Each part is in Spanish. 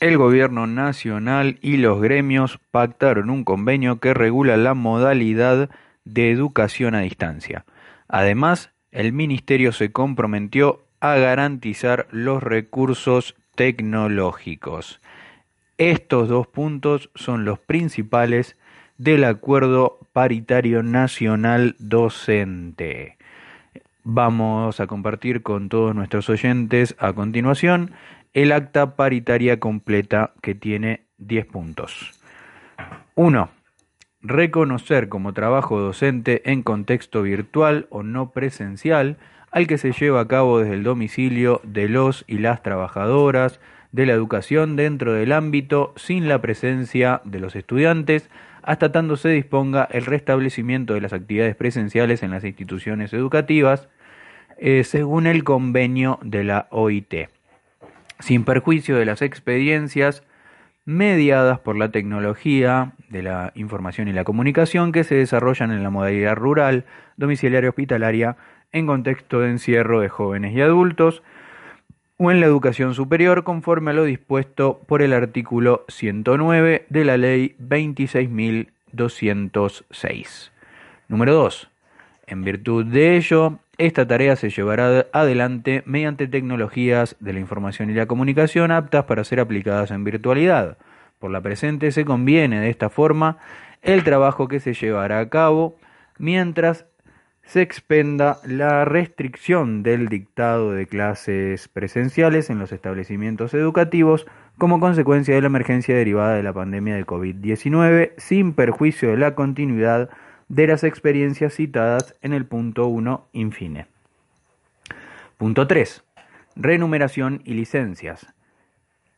El gobierno nacional y los gremios pactaron un convenio que regula la modalidad de educación a distancia. Además, el ministerio se comprometió a garantizar los recursos tecnológicos. Estos dos puntos son los principales del acuerdo paritario nacional docente. Vamos a compartir con todos nuestros oyentes a continuación el acta paritaria completa que tiene 10 puntos. 1. Reconocer como trabajo docente en contexto virtual o no presencial al que se lleva a cabo desde el domicilio de los y las trabajadoras de la educación dentro del ámbito sin la presencia de los estudiantes hasta tanto se disponga el restablecimiento de las actividades presenciales en las instituciones educativas eh, según el convenio de la OIT sin perjuicio de las experiencias mediadas por la tecnología de la información y la comunicación que se desarrollan en la modalidad rural, domiciliaria hospitalaria, en contexto de encierro de jóvenes y adultos, o en la educación superior conforme a lo dispuesto por el artículo 109 de la Ley 26.206. Número 2. En virtud de ello, esta tarea se llevará adelante mediante tecnologías de la información y la comunicación aptas para ser aplicadas en virtualidad. Por la presente se conviene de esta forma el trabajo que se llevará a cabo mientras se expenda la restricción del dictado de clases presenciales en los establecimientos educativos como consecuencia de la emergencia derivada de la pandemia de COVID-19 sin perjuicio de la continuidad de las experiencias citadas en el punto 1 infine. Punto 3. Renumeración y licencias.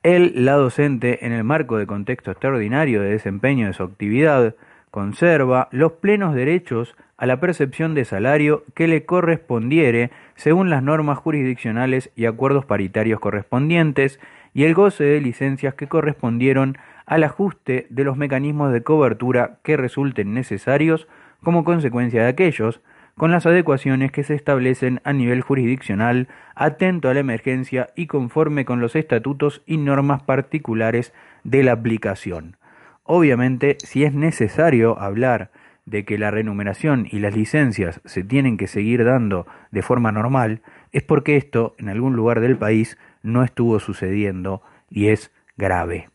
El, la docente, en el marco de contexto extraordinario de desempeño de su actividad, conserva los plenos derechos a la percepción de salario que le correspondiere según las normas jurisdiccionales y acuerdos paritarios correspondientes y el goce de licencias que correspondieron al ajuste de los mecanismos de cobertura que resulten necesarios como consecuencia de aquellos, con las adecuaciones que se establecen a nivel jurisdiccional, atento a la emergencia y conforme con los estatutos y normas particulares de la aplicación. Obviamente, si es necesario hablar de que la renumeración y las licencias se tienen que seguir dando de forma normal, es porque esto en algún lugar del país no estuvo sucediendo y es grave.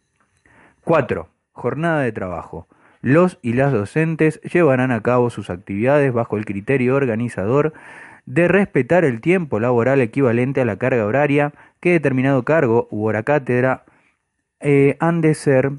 4. Jornada de trabajo. Los y las docentes llevarán a cabo sus actividades bajo el criterio organizador de respetar el tiempo laboral equivalente a la carga horaria que determinado cargo u hora cátedra eh, han de ser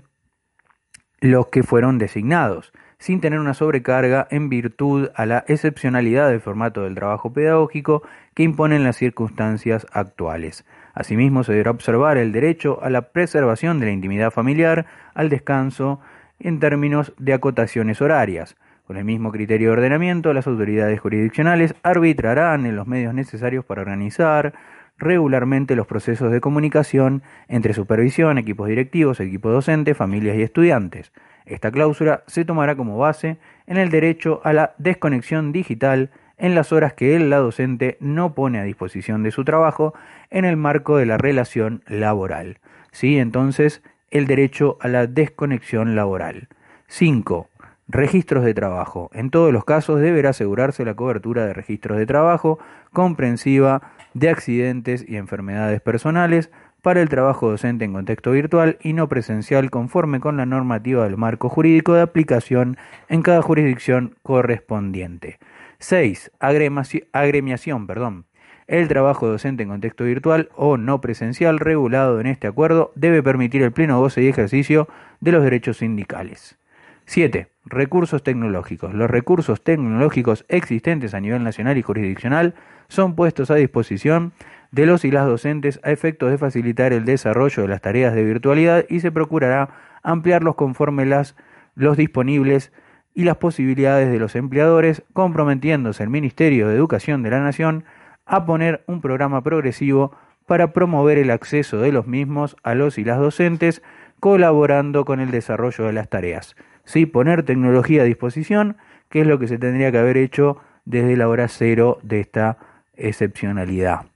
los que fueron designados, sin tener una sobrecarga en virtud a la excepcionalidad del formato del trabajo pedagógico que imponen las circunstancias actuales. Asimismo, se deberá observar el derecho a la preservación de la intimidad familiar, al descanso, en términos de acotaciones horarias. Con el mismo criterio de ordenamiento, las autoridades jurisdiccionales arbitrarán en los medios necesarios para organizar regularmente los procesos de comunicación entre supervisión, equipos directivos, equipo docente, familias y estudiantes. Esta cláusula se tomará como base en el derecho a la desconexión digital en las horas que él, la docente, no pone a disposición de su trabajo en el marco de la relación laboral. ¿Sí? Entonces, el derecho a la desconexión laboral. 5. Registros de trabajo. En todos los casos deberá asegurarse la cobertura de registros de trabajo comprensiva de accidentes y enfermedades personales para el trabajo docente en contexto virtual y no presencial conforme con la normativa del marco jurídico de aplicación en cada jurisdicción correspondiente. 6. Agremiación. Perdón. El trabajo docente en contexto virtual o no presencial regulado en este acuerdo debe permitir el pleno goce y ejercicio de los derechos sindicales. 7. Recursos tecnológicos. Los recursos tecnológicos existentes a nivel nacional y jurisdiccional son puestos a disposición de los y las docentes a efectos de facilitar el desarrollo de las tareas de virtualidad y se procurará ampliarlos conforme las, los disponibles y las posibilidades de los empleadores, comprometiéndose el Ministerio de Educación de la Nación a poner un programa progresivo para promover el acceso de los mismos a los y las docentes, colaborando con el desarrollo de las tareas. Sí, poner tecnología a disposición, que es lo que se tendría que haber hecho desde la hora cero de esta excepcionalidad.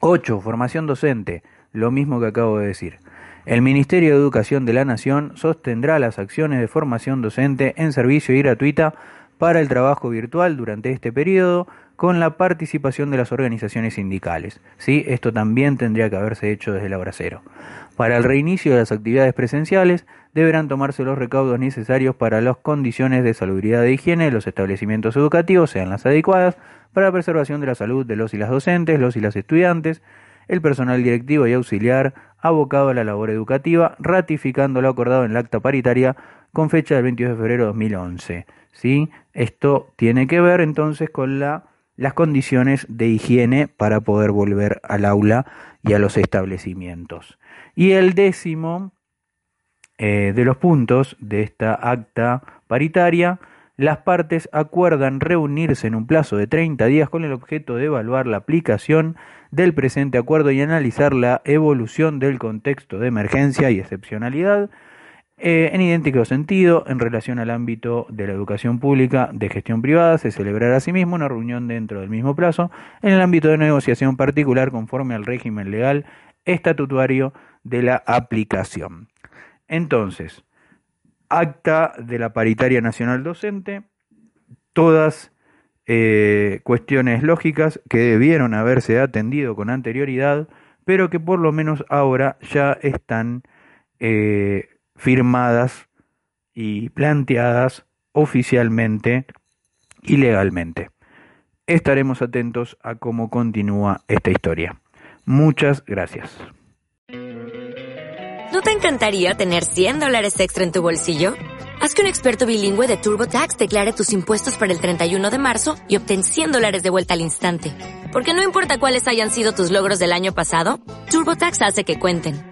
8. Formación docente. Lo mismo que acabo de decir. El Ministerio de Educación de la Nación sostendrá las acciones de formación docente en servicio y gratuita para el trabajo virtual durante este periodo con la participación de las organizaciones sindicales. ¿Sí? Esto también tendría que haberse hecho desde la hora cero. Para el reinicio de las actividades presenciales deberán tomarse los recaudos necesarios para las condiciones de salubridad e higiene de los establecimientos educativos sean las adecuadas para la preservación de la salud de los y las docentes, los y las estudiantes, el personal directivo y auxiliar abocado a la labor educativa, ratificando lo acordado en la acta paritaria con fecha del 22 de febrero de 2011. ¿Sí? Esto tiene que ver entonces con la, las condiciones de higiene para poder volver al aula y a los establecimientos. Y el décimo eh, de los puntos de esta acta paritaria, las partes acuerdan reunirse en un plazo de 30 días con el objeto de evaluar la aplicación del presente acuerdo y analizar la evolución del contexto de emergencia y excepcionalidad eh, en idéntico sentido, en relación al ámbito de la educación pública de gestión privada, se celebrará asimismo una reunión dentro del mismo plazo en el ámbito de negociación particular conforme al régimen legal estatutario de la aplicación. Entonces, acta de la paritaria nacional docente, todas eh, cuestiones lógicas que debieron haberse atendido con anterioridad, pero que por lo menos ahora ya están eh, firmadas y planteadas oficialmente y legalmente. Estaremos atentos a cómo continúa esta historia. Muchas gracias. ¿No te encantaría tener 100 dólares extra en tu bolsillo? Haz que un experto bilingüe de TurboTax declare tus impuestos para el 31 de marzo y obtén 100 dólares de vuelta al instante. Porque no importa cuáles hayan sido tus logros del año pasado, TurboTax hace que cuenten.